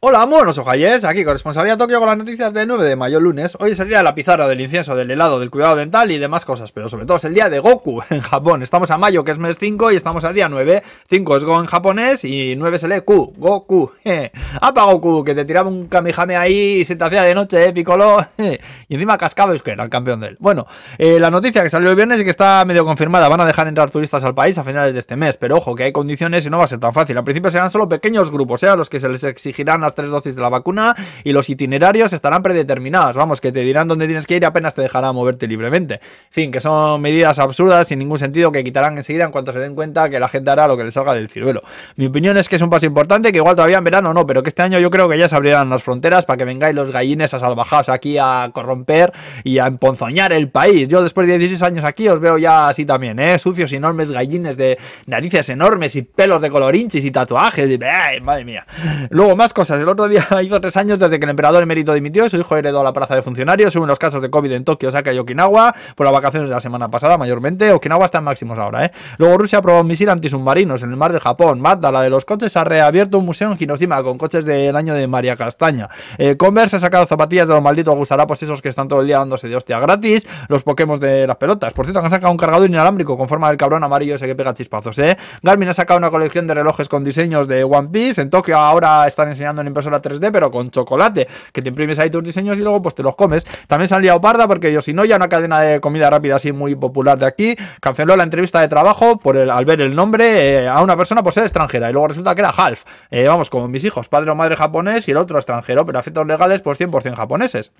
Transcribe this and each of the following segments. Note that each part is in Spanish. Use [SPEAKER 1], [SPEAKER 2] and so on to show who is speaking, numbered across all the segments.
[SPEAKER 1] Hola, buenos ojalles, aquí corresponsalía Tokio con las noticias del 9 de mayo, lunes. Hoy es el día de la pizarra, del incienso, del helado, del cuidado dental y demás cosas, pero sobre todo es el día de Goku en Japón. Estamos a mayo, que es mes 5, y estamos al día 9. 5 es Go en japonés y 9 se lee Q, Goku. ¡Apa Goku! Que te tiraba un kamihame ahí y se te hacía de noche, eh, Piccolo. y encima cascaba que era el campeón de él. Bueno, eh, la noticia que salió el viernes y que está medio confirmada, van a dejar entrar turistas al país a finales de este mes, pero ojo, que hay condiciones y no va a ser tan fácil. Al principio serán solo pequeños grupos, ¿eh? a los que se les exigirán tres dosis de la vacuna y los itinerarios estarán predeterminados. Vamos, que te dirán dónde tienes que ir y apenas te dejará moverte libremente. En fin, que son medidas absurdas sin ningún sentido que quitarán enseguida en cuanto se den cuenta que la gente hará lo que le salga del ciruelo. Mi opinión es que es un paso importante, que igual todavía en verano no, pero que este año yo creo que ya se abrirán las fronteras para que vengáis los gallines a salvajados aquí a corromper y a emponzoñar el país. Yo después de 16 años aquí os veo ya así también, ¿eh? Sucios, enormes gallines de narices enormes y pelos de colorinchis y tatuajes. Y, madre mía. Luego, más cosas. El otro día hizo tres años desde que el emperador emérito dimitió su hijo heredó la plaza de funcionarios. Suben los casos de COVID en Tokio, Osaka y Okinawa por las vacaciones de la semana pasada, mayormente. Okinawa está en máximos ahora, ¿eh? Luego Rusia probó un misil antisubmarinos en el mar de Japón. Mazda, la de los coches, ha reabierto un museo en Hiroshima con coches del año de María Castaña. Eh, Converse ha sacado zapatillas de los malditos gusarapos esos que están todo el día dándose de hostia gratis. Los Pokémon de las pelotas. Por cierto, han sacado un cargador inalámbrico con forma del cabrón amarillo ese que pega chispazos, ¿eh? Garmin ha sacado una colección de relojes con diseños de One Piece. En Tokio ahora están enseñando en impresora 3D, pero con chocolate, que te imprimes ahí tus diseños y luego pues te los comes. También se han liado parda porque yo si no ya una cadena de comida rápida así muy popular de aquí canceló la entrevista de trabajo por el, al ver el nombre eh, a una persona por ser extranjera y luego resulta que era half. Eh, vamos, como mis hijos, padre o madre japonés y el otro extranjero, pero efectos legales pues 100% japoneses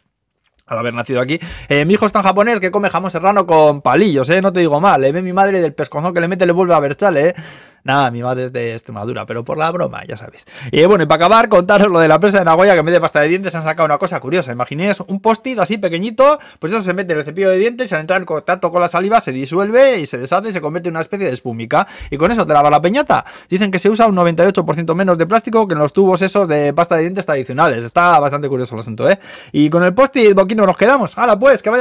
[SPEAKER 1] al haber nacido aquí. Eh, mi hijo es tan japonés que come jamón serrano con palillos, ¿eh? No te digo mal. Le ve mi madre del pescozón que le mete le vuelve a ver chale, ¿eh? Nada, mi madre es de Extremadura, pero por la broma, ya sabéis. Y bueno, y para acabar, contaros lo de la presa de Nagoya, que en vez de pasta de dientes han sacado una cosa curiosa. Imaginéis un post-it así pequeñito, pues eso se mete en el cepillo de dientes, al entrar en contacto con la saliva se disuelve y se deshace y se convierte en una especie de espumica. Y con eso te lava la peñata. Dicen que se usa un 98% menos de plástico que en los tubos esos de pasta de dientes tradicionales. Está bastante curioso el asunto, ¿eh? Y con el post-it boquino nos quedamos. Ahora pues, que vaya